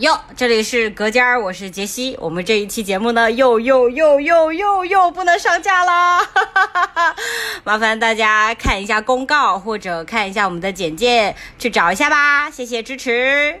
哟，这里是隔间儿，我是杰西。我们这一期节目呢，又又又又又又不能上架啦，麻烦大家看一下公告或者看一下我们的简介，去找一下吧。谢谢支持。